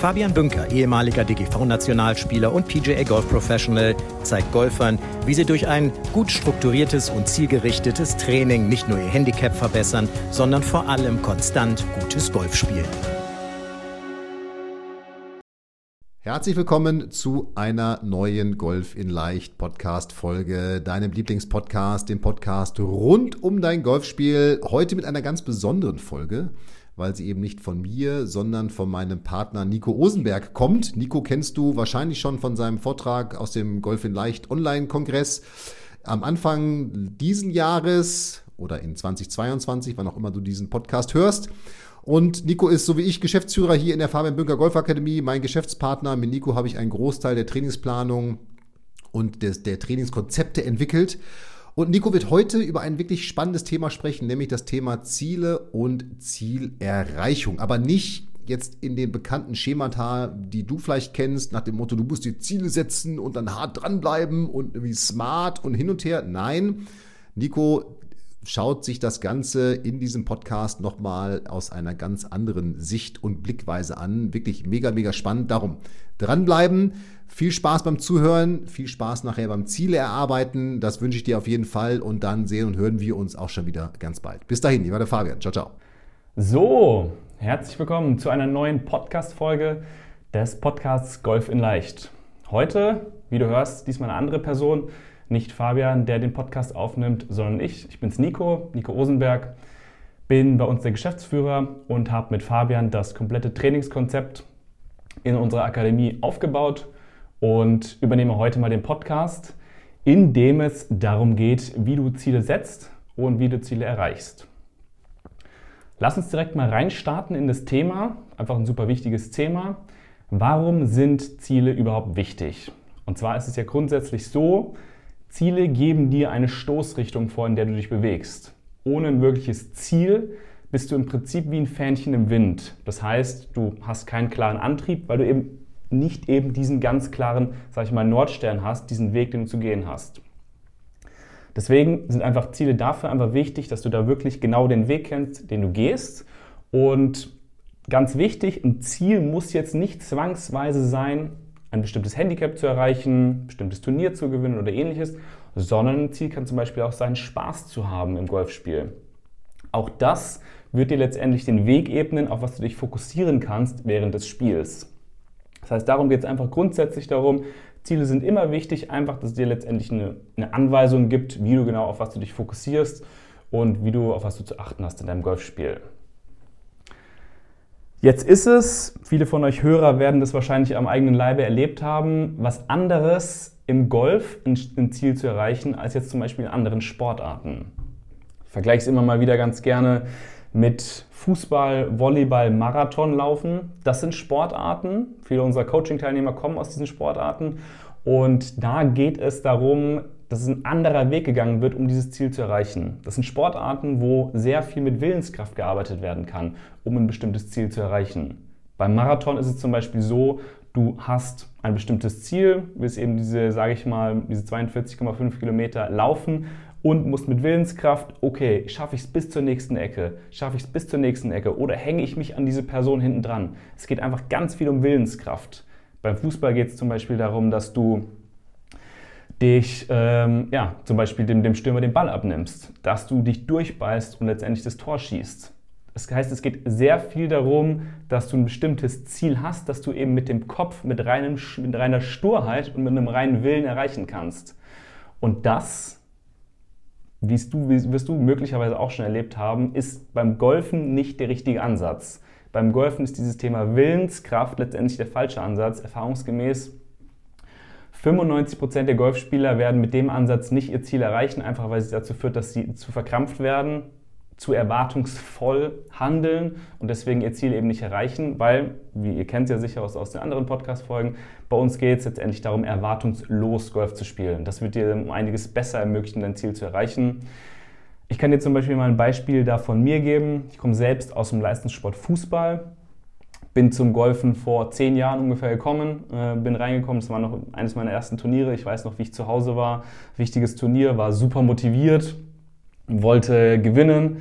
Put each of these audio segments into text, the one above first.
Fabian Bünker, ehemaliger DGV-Nationalspieler und PGA Golf Professional, zeigt Golfern, wie sie durch ein gut strukturiertes und zielgerichtetes Training nicht nur ihr Handicap verbessern, sondern vor allem konstant gutes Golf spielen. Herzlich willkommen zu einer neuen Golf in Leicht Podcast Folge, deinem Lieblingspodcast, dem Podcast rund um dein Golfspiel. Heute mit einer ganz besonderen Folge, weil sie eben nicht von mir, sondern von meinem Partner Nico Osenberg kommt. Nico kennst du wahrscheinlich schon von seinem Vortrag aus dem Golf in Leicht Online Kongress. Am Anfang diesen Jahres oder in 2022, wann auch immer du diesen Podcast hörst. Und Nico ist, so wie ich, Geschäftsführer hier in der Fabian Bünker Golf Akademie, mein Geschäftspartner. Mit Nico habe ich einen Großteil der Trainingsplanung und des, der Trainingskonzepte entwickelt. Und Nico wird heute über ein wirklich spannendes Thema sprechen, nämlich das Thema Ziele und Zielerreichung. Aber nicht jetzt in den bekannten Schemata, die du vielleicht kennst, nach dem Motto, du musst dir Ziele setzen und dann hart dranbleiben und irgendwie smart und hin und her. Nein, Nico schaut sich das Ganze in diesem Podcast nochmal aus einer ganz anderen Sicht und Blickweise an. Wirklich mega, mega spannend. Darum dranbleiben. Viel Spaß beim Zuhören, viel Spaß nachher beim Ziele erarbeiten. Das wünsche ich dir auf jeden Fall und dann sehen und hören wir uns auch schon wieder ganz bald. Bis dahin, war der Fabian. Ciao, ciao. So, herzlich willkommen zu einer neuen Podcast-Folge des Podcasts Golf in Leicht. Heute, wie du hörst, diesmal eine andere Person nicht Fabian, der den Podcast aufnimmt, sondern ich. Ich bin's Nico, Nico Osenberg, bin bei uns der Geschäftsführer und habe mit Fabian das komplette Trainingskonzept in unserer Akademie aufgebaut und übernehme heute mal den Podcast, in dem es darum geht, wie du Ziele setzt und wie du Ziele erreichst. Lass uns direkt mal reinstarten in das Thema, einfach ein super wichtiges Thema. Warum sind Ziele überhaupt wichtig? Und zwar ist es ja grundsätzlich so, Ziele geben dir eine Stoßrichtung vor, in der du dich bewegst. Ohne ein wirkliches Ziel bist du im Prinzip wie ein Fähnchen im Wind. Das heißt, du hast keinen klaren Antrieb, weil du eben nicht eben diesen ganz klaren, sag ich mal, Nordstern hast, diesen Weg, den du zu gehen hast. Deswegen sind einfach Ziele dafür einfach wichtig, dass du da wirklich genau den Weg kennst, den du gehst. Und ganz wichtig, ein Ziel muss jetzt nicht zwangsweise sein, ein bestimmtes Handicap zu erreichen, ein bestimmtes Turnier zu gewinnen oder ähnliches, sondern ein Ziel kann zum Beispiel auch sein, Spaß zu haben im Golfspiel. Auch das wird dir letztendlich den Weg ebnen, auf was du dich fokussieren kannst während des Spiels. Das heißt, darum geht es einfach grundsätzlich darum, Ziele sind immer wichtig, einfach, dass es dir letztendlich eine, eine Anweisung gibt, wie du genau auf was du dich fokussierst und wie du auf was du zu achten hast in deinem Golfspiel. Jetzt ist es, viele von euch Hörer werden das wahrscheinlich am eigenen Leibe erlebt haben, was anderes im Golf ein Ziel zu erreichen, als jetzt zum Beispiel in anderen Sportarten. Ich vergleiche es immer mal wieder ganz gerne mit Fußball, Volleyball, Marathonlaufen. Das sind Sportarten. Viele unserer Coaching-Teilnehmer kommen aus diesen Sportarten. Und da geht es darum, dass ein anderer Weg gegangen wird, um dieses Ziel zu erreichen. Das sind Sportarten, wo sehr viel mit Willenskraft gearbeitet werden kann, um ein bestimmtes Ziel zu erreichen. Beim Marathon ist es zum Beispiel so, du hast ein bestimmtes Ziel, willst eben diese, sage ich mal, diese 42,5 Kilometer laufen und musst mit Willenskraft, okay, schaffe ich es bis zur nächsten Ecke, schaffe ich es bis zur nächsten Ecke oder hänge ich mich an diese Person hinten dran. Es geht einfach ganz viel um Willenskraft. Beim Fußball geht es zum Beispiel darum, dass du dich, ähm, ja, zum Beispiel dem, dem Stürmer den Ball abnimmst, dass du dich durchbeißt und letztendlich das Tor schießt. Das heißt, es geht sehr viel darum, dass du ein bestimmtes Ziel hast, das du eben mit dem Kopf, mit, reinem, mit reiner Sturheit und mit einem reinen Willen erreichen kannst. Und das, wie du, wirst du möglicherweise auch schon erlebt haben, ist beim Golfen nicht der richtige Ansatz. Beim Golfen ist dieses Thema Willenskraft letztendlich der falsche Ansatz. Erfahrungsgemäß 95% der Golfspieler werden mit dem Ansatz nicht ihr Ziel erreichen, einfach weil es dazu führt, dass sie zu verkrampft werden, zu erwartungsvoll handeln und deswegen ihr Ziel eben nicht erreichen, weil, wie ihr kennt es ja sicher aus, aus den anderen Podcast-Folgen, bei uns geht es letztendlich darum, erwartungslos Golf zu spielen. Das wird dir um einiges besser ermöglichen, dein Ziel zu erreichen. Ich kann dir zum Beispiel mal ein Beispiel da von mir geben. Ich komme selbst aus dem Leistungssport Fußball, bin zum Golfen vor zehn Jahren ungefähr gekommen, äh, bin reingekommen. Es war noch eines meiner ersten Turniere. Ich weiß noch, wie ich zu Hause war. Wichtiges Turnier, war super motiviert, wollte gewinnen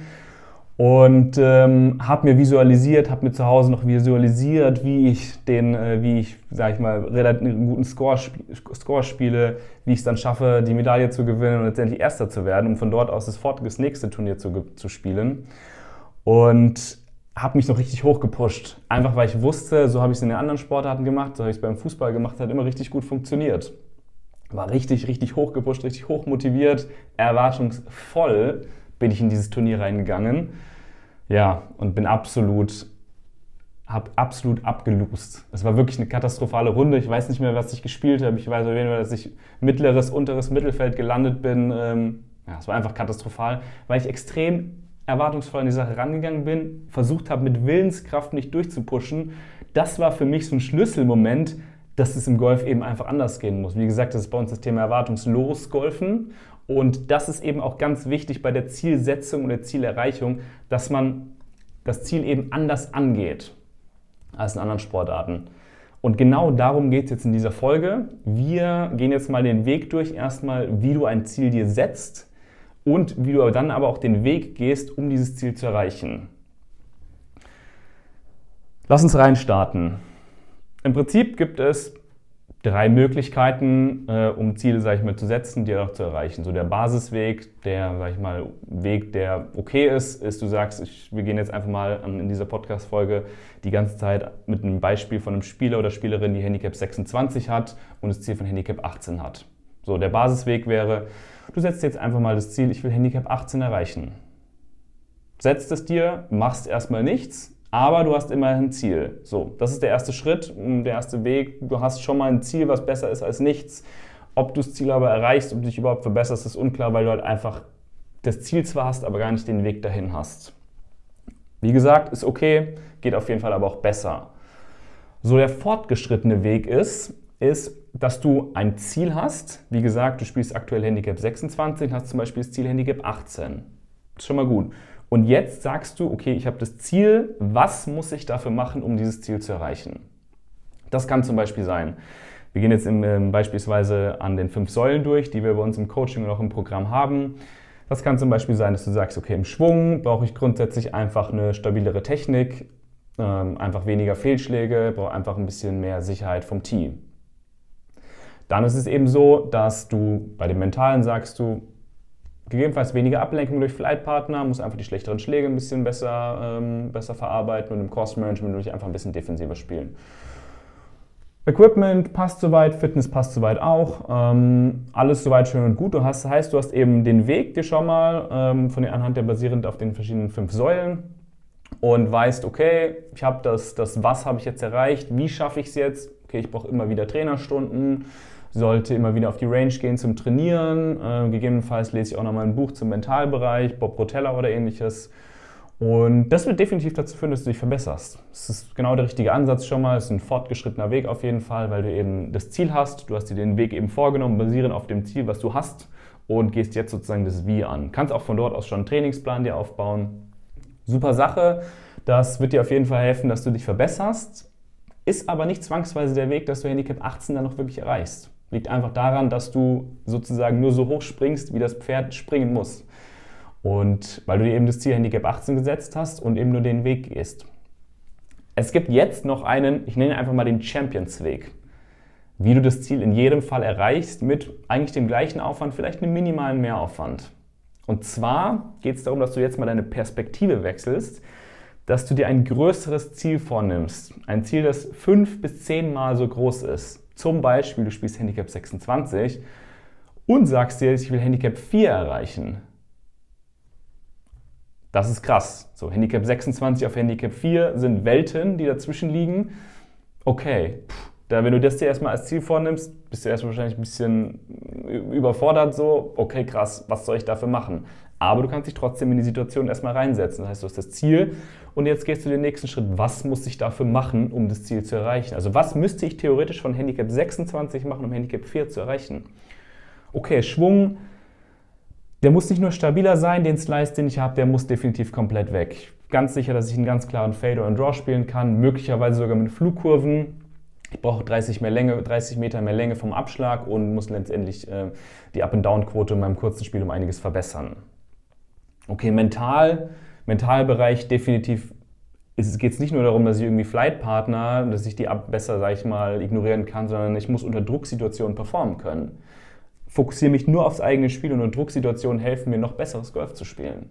und ähm, habe mir visualisiert, habe mir zu Hause noch visualisiert, wie ich den, äh, wie ich, sag ich mal, relativ guten Score, Score spiele, wie ich es dann schaffe, die Medaille zu gewinnen und letztendlich Erster zu werden, um von dort aus das, das nächste Turnier zu, zu spielen. Und habe mich noch richtig hoch gepusht. Einfach weil ich wusste, so habe ich es in den anderen Sportarten gemacht, so habe ich es beim Fußball gemacht, hat immer richtig gut funktioniert. War richtig, richtig hoch gepusht, richtig hoch motiviert, erwartungsvoll bin ich in dieses Turnier reingegangen. Ja, und bin absolut, habe absolut abgelust. Es war wirklich eine katastrophale Runde. Ich weiß nicht mehr, was ich gespielt habe. Ich weiß auf jeden Fall, dass ich mittleres, unteres Mittelfeld gelandet bin. Ähm, ja, es war einfach katastrophal, weil ich extrem erwartungsvoll an die Sache rangegangen bin, versucht habe, mit Willenskraft nicht durchzupushen. Das war für mich so ein Schlüsselmoment, dass es im Golf eben einfach anders gehen muss. Wie gesagt, das ist bei uns das Thema erwartungslos Golfen. Und das ist eben auch ganz wichtig bei der Zielsetzung und der Zielerreichung, dass man das Ziel eben anders angeht als in anderen Sportarten. Und genau darum geht es jetzt in dieser Folge. Wir gehen jetzt mal den Weg durch, erstmal, wie du ein Ziel dir setzt und wie du dann aber auch den Weg gehst, um dieses Ziel zu erreichen. Lass uns reinstarten. Im Prinzip gibt es drei Möglichkeiten, äh, um Ziele, sage ich mal, zu setzen, die auch zu erreichen. So der Basisweg, der, sage ich mal, Weg, der okay ist, ist, du sagst, ich, wir gehen jetzt einfach mal in dieser Podcast-Folge die ganze Zeit mit einem Beispiel von einem Spieler oder Spielerin, die Handicap 26 hat und das Ziel von Handicap 18 hat. So, der Basisweg wäre, du setzt jetzt einfach mal das Ziel, ich will Handicap 18 erreichen. Setzt es dir, machst erstmal nichts, aber du hast immerhin ein Ziel. So, das ist der erste Schritt, der erste Weg. Du hast schon mal ein Ziel, was besser ist als nichts. Ob du das Ziel aber erreichst, ob du dich überhaupt verbesserst, ist unklar, weil du halt einfach das Ziel zwar hast, aber gar nicht den Weg dahin hast. Wie gesagt, ist okay, geht auf jeden Fall aber auch besser. So der fortgeschrittene Weg ist, ist, dass du ein Ziel hast. Wie gesagt, du spielst aktuell Handicap 26, hast zum Beispiel das Ziel Handicap 18. Das ist schon mal gut. Und jetzt sagst du, okay, ich habe das Ziel, was muss ich dafür machen, um dieses Ziel zu erreichen? Das kann zum Beispiel sein, wir gehen jetzt in, ähm, beispielsweise an den fünf Säulen durch, die wir bei uns im Coaching und auch im Programm haben. Das kann zum Beispiel sein, dass du sagst, okay, im Schwung brauche ich grundsätzlich einfach eine stabilere Technik, ähm, einfach weniger Fehlschläge, brauche einfach ein bisschen mehr Sicherheit vom Team. Dann ist es eben so, dass du bei dem Mentalen sagst du, gegebenenfalls weniger Ablenkung durch Flightpartner, muss einfach die schlechteren Schläge ein bisschen besser, ähm, besser verarbeiten und im Cost-Management ich einfach ein bisschen defensiver spielen. Equipment passt soweit, Fitness passt soweit auch. Ähm, alles soweit schön und gut. Du hast, heißt, du hast eben den Weg dir schon mal ähm, von der Anhand der basierend auf den verschiedenen fünf Säulen und weißt, okay, ich habe das, das Was habe ich jetzt erreicht, wie schaffe ich es jetzt? Okay, ich brauche immer wieder Trainerstunden sollte immer wieder auf die Range gehen zum Trainieren. Äh, gegebenenfalls lese ich auch nochmal ein Buch zum Mentalbereich, Bob Rotella oder ähnliches. Und das wird definitiv dazu führen, dass du dich verbesserst. Das ist genau der richtige Ansatz schon mal. Es ist ein fortgeschrittener Weg auf jeden Fall, weil du eben das Ziel hast. Du hast dir den Weg eben vorgenommen, basierend auf dem Ziel, was du hast und gehst jetzt sozusagen das Wie an. Kannst auch von dort aus schon einen Trainingsplan dir aufbauen. Super Sache. Das wird dir auf jeden Fall helfen, dass du dich verbesserst. Ist aber nicht zwangsweise der Weg, dass du Handicap 18 dann noch wirklich erreichst. Liegt einfach daran, dass du sozusagen nur so hoch springst, wie das Pferd springen muss. Und weil du dir eben das Ziel Handicap 18 gesetzt hast und eben nur den Weg gehst. Es gibt jetzt noch einen, ich nenne einfach mal den Champions-Weg. Wie du das Ziel in jedem Fall erreichst mit eigentlich dem gleichen Aufwand, vielleicht einem minimalen Mehraufwand. Und zwar geht es darum, dass du jetzt mal deine Perspektive wechselst, dass du dir ein größeres Ziel vornimmst. Ein Ziel, das fünf bis zehnmal so groß ist. Zum Beispiel, du spielst Handicap 26 und sagst dir, ich will Handicap 4 erreichen. Das ist krass. So, Handicap 26 auf Handicap 4 sind Welten, die dazwischen liegen. Okay, da, wenn du das dir erstmal als Ziel vornimmst, bist du erstmal wahrscheinlich ein bisschen überfordert, so, okay, krass, was soll ich dafür machen? Aber du kannst dich trotzdem in die Situation erstmal reinsetzen. Das heißt, du hast das Ziel und jetzt gehst du den nächsten Schritt. Was muss ich dafür machen, um das Ziel zu erreichen? Also was müsste ich theoretisch von Handicap 26 machen, um Handicap 4 zu erreichen? Okay, Schwung, Der muss nicht nur stabiler sein, den Slice, den ich habe, der muss definitiv komplett weg. Ganz sicher, dass ich einen ganz klaren Fade oder einen Draw spielen kann, möglicherweise sogar mit Flugkurven. Ich brauche 30, mehr Länge, 30 Meter mehr Länge vom Abschlag und muss letztendlich äh, die Up-and-Down-Quote in meinem kurzen Spiel um einiges verbessern. Okay, mental, Mentalbereich definitiv es geht nicht nur darum, dass ich irgendwie Flightpartner, dass ich die besser, sag ich mal, ignorieren kann, sondern ich muss unter Drucksituationen performen können. Fokussiere mich nur aufs eigene Spiel und unter Drucksituationen helfen mir noch besseres Golf zu spielen.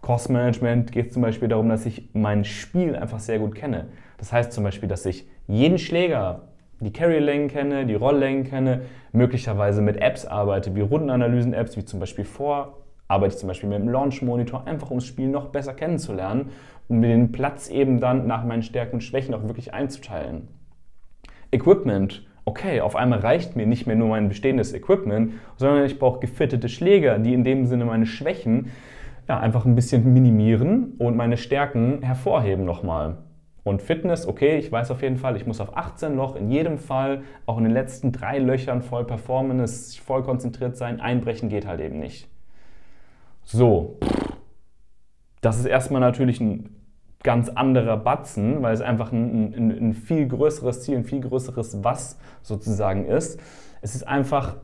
Cost Management geht zum Beispiel darum, dass ich mein Spiel einfach sehr gut kenne. Das heißt zum Beispiel, dass ich jeden Schläger, die Carry-Längen kenne, die Rolllängen kenne, möglicherweise mit Apps arbeite, wie Rundenanalysen-Apps, wie zum Beispiel vor, arbeite ich zum Beispiel mit dem Launch-Monitor, einfach um das Spiel noch besser kennenzulernen um mir den Platz eben dann nach meinen Stärken und Schwächen auch wirklich einzuteilen. Equipment. Okay, auf einmal reicht mir nicht mehr nur mein bestehendes Equipment, sondern ich brauche gefittete Schläger, die in dem Sinne meine Schwächen ja, einfach ein bisschen minimieren und meine Stärken hervorheben nochmal. Und Fitness, okay, ich weiß auf jeden Fall, ich muss auf 18 Loch in jedem Fall, auch in den letzten drei Löchern voll performen, voll konzentriert sein. Einbrechen geht halt eben nicht. So, das ist erstmal natürlich ein ganz anderer Batzen, weil es einfach ein, ein, ein, viel größeres Ziel, ein viel größeres Was sozusagen ist. Es ist einfach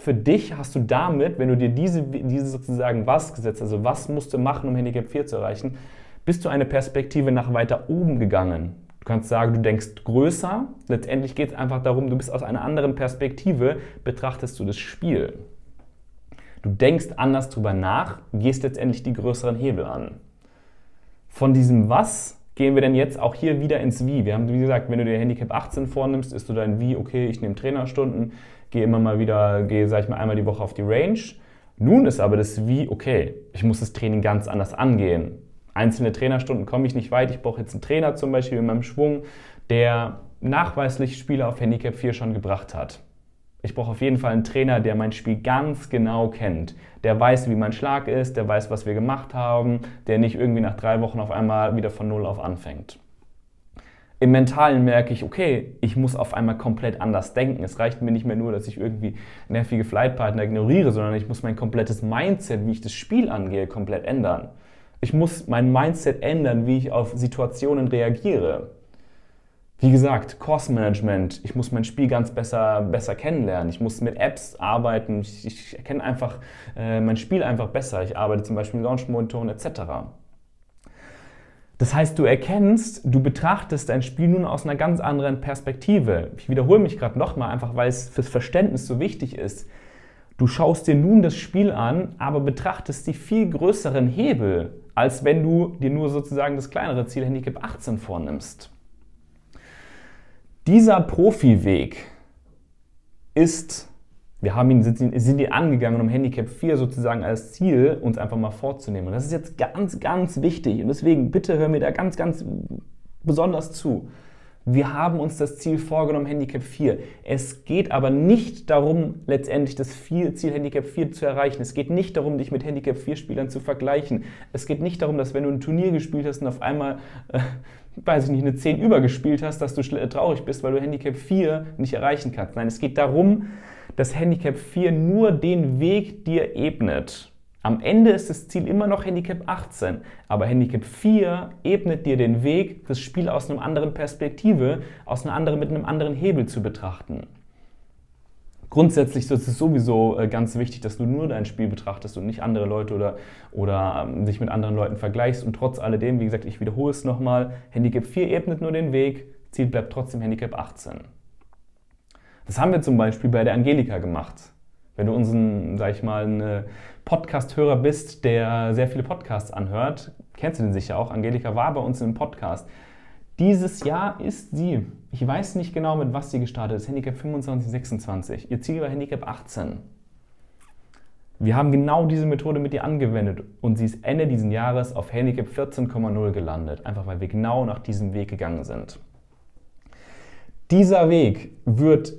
für dich hast du damit, wenn du dir diese, diese sozusagen Was gesetzt, also was musst du machen, um Handicap 4 zu erreichen, bist du eine Perspektive nach weiter oben gegangen. Du kannst sagen, du denkst größer. Letztendlich geht es einfach darum, du bist aus einer anderen Perspektive, betrachtest du das Spiel. Du denkst anders drüber nach, gehst letztendlich die größeren Hebel an. Von diesem Was gehen wir denn jetzt auch hier wieder ins Wie. Wir haben, wie gesagt, wenn du dir Handicap 18 vornimmst, ist du dein Wie, okay, ich nehme Trainerstunden, gehe immer mal wieder, gehe, sag ich mal, einmal die Woche auf die Range. Nun ist aber das Wie, okay, ich muss das Training ganz anders angehen. Einzelne Trainerstunden komme ich nicht weit. Ich brauche jetzt einen Trainer zum Beispiel in meinem Schwung, der nachweislich Spieler auf Handicap 4 schon gebracht hat. Ich brauche auf jeden Fall einen Trainer, der mein Spiel ganz genau kennt. Der weiß, wie mein Schlag ist, der weiß, was wir gemacht haben, der nicht irgendwie nach drei Wochen auf einmal wieder von Null auf anfängt. Im Mentalen merke ich, okay, ich muss auf einmal komplett anders denken. Es reicht mir nicht mehr nur, dass ich irgendwie nervige Flightpartner ignoriere, sondern ich muss mein komplettes Mindset, wie ich das Spiel angehe, komplett ändern. Ich muss mein Mindset ändern, wie ich auf Situationen reagiere. Wie gesagt, Cost Management. Ich muss mein Spiel ganz besser, besser kennenlernen. Ich muss mit Apps arbeiten. Ich, ich erkenne einfach äh, mein Spiel einfach besser. Ich arbeite zum Beispiel mit Launch-Monitoren etc. Das heißt, du erkennst, du betrachtest dein Spiel nun aus einer ganz anderen Perspektive. Ich wiederhole mich gerade nochmal, einfach weil es fürs Verständnis so wichtig ist. Du schaust dir nun das Spiel an, aber betrachtest die viel größeren Hebel, als wenn du dir nur sozusagen das kleinere Ziel Handicap 18 vornimmst. Dieser Profiweg ist, wir haben ihn, sind, sind ihn angegangen, um Handicap 4 sozusagen als Ziel uns einfach mal vorzunehmen. Und das ist jetzt ganz, ganz wichtig. Und deswegen bitte hör mir da ganz, ganz besonders zu. Wir haben uns das Ziel vorgenommen, Handicap 4. Es geht aber nicht darum, letztendlich das Ziel Handicap 4 zu erreichen. Es geht nicht darum, dich mit Handicap 4 Spielern zu vergleichen. Es geht nicht darum, dass wenn du ein Turnier gespielt hast und auf einmal äh, weiß ich nicht, eine 10 übergespielt hast, dass du traurig bist, weil du Handicap 4 nicht erreichen kannst. Nein, es geht darum, dass Handicap 4 nur den Weg dir ebnet. Am Ende ist das Ziel immer noch Handicap 18, aber Handicap 4 ebnet dir den Weg, das Spiel aus einer anderen Perspektive, aus einer anderen, mit einem anderen Hebel zu betrachten. Grundsätzlich ist es sowieso äh, ganz wichtig, dass du nur dein Spiel betrachtest und nicht andere Leute oder, oder ähm, dich mit anderen Leuten vergleichst. Und trotz alledem, wie gesagt, ich wiederhole es nochmal, Handicap 4 ebnet nur den Weg, Ziel bleibt trotzdem Handicap 18. Das haben wir zum Beispiel bei der Angelika gemacht. Wenn du unseren, sag ich mal, ein Podcast-Hörer bist, der sehr viele Podcasts anhört, kennst du den sicher auch. Angelika war bei uns im Podcast. Dieses Jahr ist sie, ich weiß nicht genau, mit was sie gestartet ist, Handicap 25, 26. Ihr Ziel war Handicap 18. Wir haben genau diese Methode mit ihr angewendet und sie ist Ende dieses Jahres auf Handicap 14,0 gelandet, einfach weil wir genau nach diesem Weg gegangen sind. Dieser Weg wird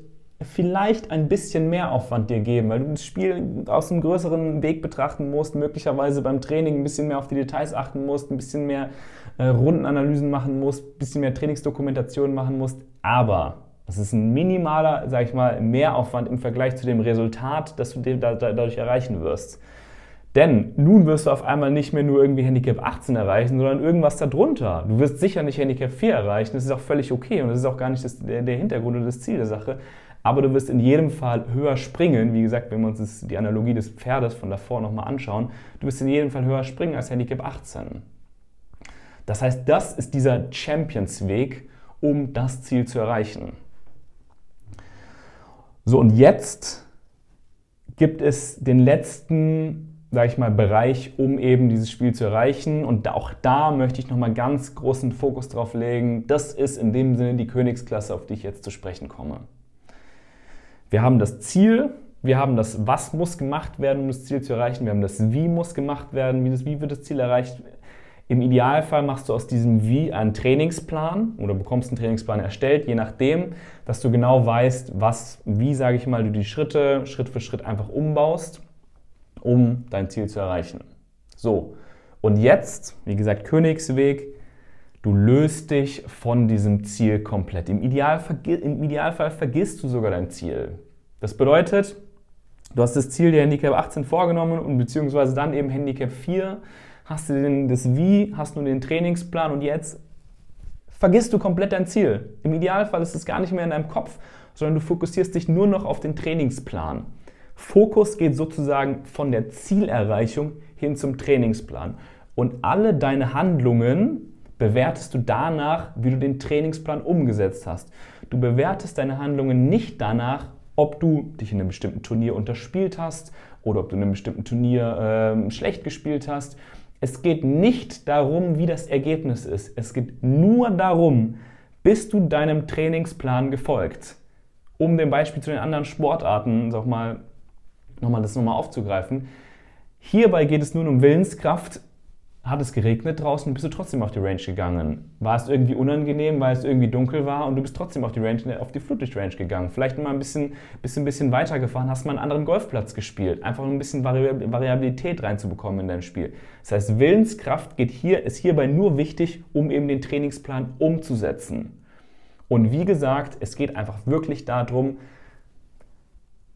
vielleicht ein bisschen mehr Aufwand dir geben, weil du das Spiel aus einem größeren Weg betrachten musst, möglicherweise beim Training ein bisschen mehr auf die Details achten musst, ein bisschen mehr äh, Rundenanalysen machen musst, ein bisschen mehr Trainingsdokumentation machen musst. Aber es ist ein minimaler, sag ich mal, Mehraufwand im Vergleich zu dem Resultat, das du dadurch erreichen wirst. Denn nun wirst du auf einmal nicht mehr nur irgendwie Handicap 18 erreichen, sondern irgendwas darunter. Du wirst sicher nicht Handicap 4 erreichen, das ist auch völlig okay und das ist auch gar nicht das, der, der Hintergrund oder das Ziel der Sache. Aber du wirst in jedem Fall höher springen. Wie gesagt, wenn wir uns das, die Analogie des Pferdes von davor nochmal anschauen, du wirst in jedem Fall höher springen als Handicap 18. Das heißt, das ist dieser Champions-Weg, um das Ziel zu erreichen. So, und jetzt gibt es den letzten, sage ich mal, Bereich, um eben dieses Spiel zu erreichen. Und auch da möchte ich nochmal ganz großen Fokus drauf legen. Das ist in dem Sinne die Königsklasse, auf die ich jetzt zu sprechen komme. Wir haben das Ziel, wir haben das Was muss gemacht werden, um das Ziel zu erreichen. Wir haben das Wie muss gemacht werden, wie, das, wie wird das Ziel erreicht. Im Idealfall machst du aus diesem Wie einen Trainingsplan oder bekommst einen Trainingsplan erstellt, je nachdem, dass du genau weißt, was, wie, sage ich mal, du die Schritte Schritt für Schritt einfach umbaust, um dein Ziel zu erreichen. So, und jetzt, wie gesagt, Königsweg, du löst dich von diesem Ziel komplett. Im Idealfall, Im Idealfall vergisst du sogar dein Ziel. Das bedeutet, du hast das Ziel der Handicap 18 vorgenommen und beziehungsweise dann eben Handicap 4 hast du das Wie, hast du den Trainingsplan und jetzt vergisst du komplett dein Ziel. Im Idealfall ist es gar nicht mehr in deinem Kopf, sondern du fokussierst dich nur noch auf den Trainingsplan. Fokus geht sozusagen von der Zielerreichung hin zum Trainingsplan. Und alle deine Handlungen bewertest du danach, wie du den Trainingsplan umgesetzt hast. Du bewertest deine Handlungen nicht danach, ob du dich in einem bestimmten Turnier unterspielt hast oder ob du in einem bestimmten Turnier äh, schlecht gespielt hast, es geht nicht darum, wie das Ergebnis ist. Es geht nur darum, bist du deinem Trainingsplan gefolgt. Um dem Beispiel zu den anderen Sportarten sag mal, nochmal das nochmal aufzugreifen. Hierbei geht es nun um Willenskraft hat es geregnet draußen bist du trotzdem auf die Range gegangen. War es irgendwie unangenehm, weil es irgendwie dunkel war und du bist trotzdem auf die, Range, auf die Flutlicht-Range gegangen. Vielleicht mal ein bisschen, bisschen, bisschen weitergefahren, hast mal einen anderen Golfplatz gespielt. Einfach ein bisschen Variabilität reinzubekommen in dein Spiel. Das heißt, Willenskraft geht hier, ist hierbei nur wichtig, um eben den Trainingsplan umzusetzen. Und wie gesagt, es geht einfach wirklich darum,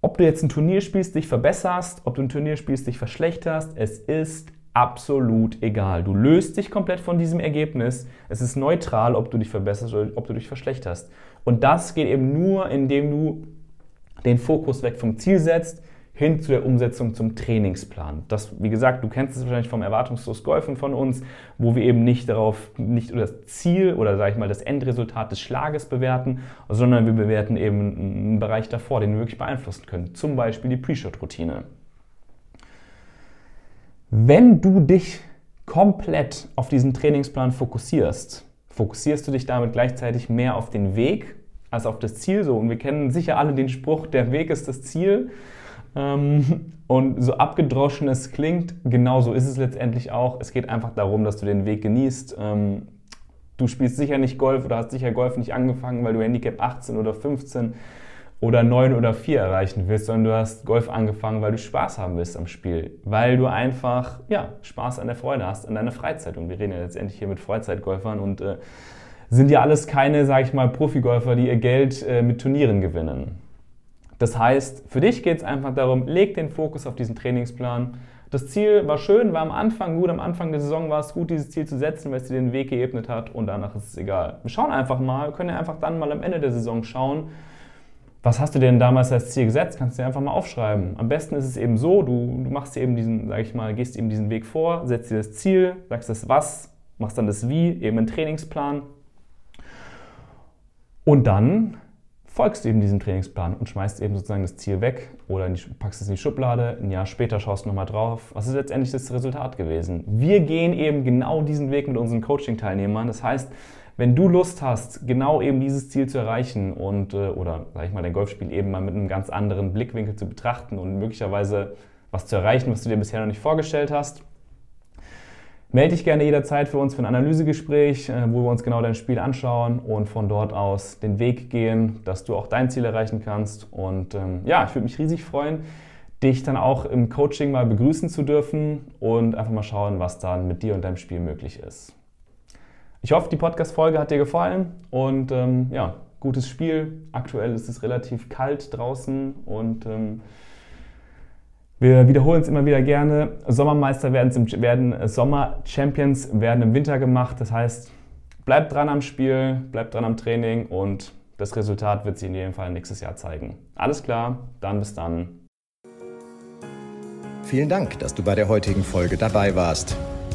ob du jetzt ein Turnier spielst, dich verbesserst, ob du ein Turnier spielst, dich verschlechterst, es ist absolut egal. Du löst dich komplett von diesem Ergebnis. Es ist neutral, ob du dich verbesserst oder ob du dich verschlechterst. Und das geht eben nur, indem du den Fokus weg vom Ziel setzt, hin zu der Umsetzung zum Trainingsplan. Das, wie gesagt, du kennst es wahrscheinlich vom Erwartungslos Golfen von uns, wo wir eben nicht darauf, nicht das Ziel oder sage ich mal das Endresultat des Schlages bewerten, sondern wir bewerten eben einen Bereich davor, den wir wirklich beeinflussen können. Zum Beispiel die Pre-Shot-Routine. Wenn du dich komplett auf diesen Trainingsplan fokussierst, fokussierst du dich damit gleichzeitig mehr auf den Weg als auf das Ziel. So, und wir kennen sicher alle den Spruch, der Weg ist das Ziel. Ähm, und so abgedroschen es klingt, genau so ist es letztendlich auch. Es geht einfach darum, dass du den Weg genießt. Ähm, du spielst sicher nicht Golf oder hast sicher Golf nicht angefangen, weil du Handicap 18 oder 15 oder 9 oder 4 erreichen willst, sondern du hast Golf angefangen, weil du Spaß haben willst am Spiel. Weil du einfach ja, Spaß an der Freude hast, an deiner Freizeit. Und wir reden ja letztendlich hier mit Freizeitgolfern und äh, sind ja alles keine, sag ich mal, Profigolfer, die ihr Geld äh, mit Turnieren gewinnen. Das heißt, für dich geht es einfach darum, leg den Fokus auf diesen Trainingsplan. Das Ziel war schön, war am Anfang gut, am Anfang der Saison war es gut, dieses Ziel zu setzen, weil es dir den Weg geebnet hat und danach ist es egal. Wir schauen einfach mal, können ja einfach dann mal am Ende der Saison schauen, was hast du denn damals als Ziel gesetzt? Kannst du dir einfach mal aufschreiben. Am besten ist es eben so, du, du machst dir eben diesen, sag ich mal, gehst eben diesen Weg vor, setzt dir das Ziel, sagst das Was, machst dann das Wie, eben einen Trainingsplan. Und dann folgst du eben diesem Trainingsplan und schmeißt eben sozusagen das Ziel weg oder die, packst es in die Schublade. Ein Jahr später schaust du nochmal drauf. Was ist letztendlich das Resultat gewesen? Wir gehen eben genau diesen Weg mit unseren Coaching-Teilnehmern. Das heißt, wenn du Lust hast, genau eben dieses Ziel zu erreichen und äh, oder sag ich mal dein Golfspiel eben mal mit einem ganz anderen Blickwinkel zu betrachten und möglicherweise was zu erreichen, was du dir bisher noch nicht vorgestellt hast, melde dich gerne jederzeit für uns für ein Analysegespräch, äh, wo wir uns genau dein Spiel anschauen und von dort aus den Weg gehen, dass du auch dein Ziel erreichen kannst. Und ähm, ja, ich würde mich riesig freuen, dich dann auch im Coaching mal begrüßen zu dürfen und einfach mal schauen, was dann mit dir und deinem Spiel möglich ist. Ich hoffe, die Podcast-Folge hat dir gefallen und ähm, ja, gutes Spiel. Aktuell ist es relativ kalt draußen und ähm, Wir wiederholen es immer wieder gerne. Sommermeister werden, werden Sommer-Champions werden im Winter gemacht. Das heißt, bleibt dran am Spiel, bleibt dran am Training und das Resultat wird sich in jedem Fall nächstes Jahr zeigen. Alles klar, dann bis dann. Vielen Dank, dass du bei der heutigen Folge dabei warst.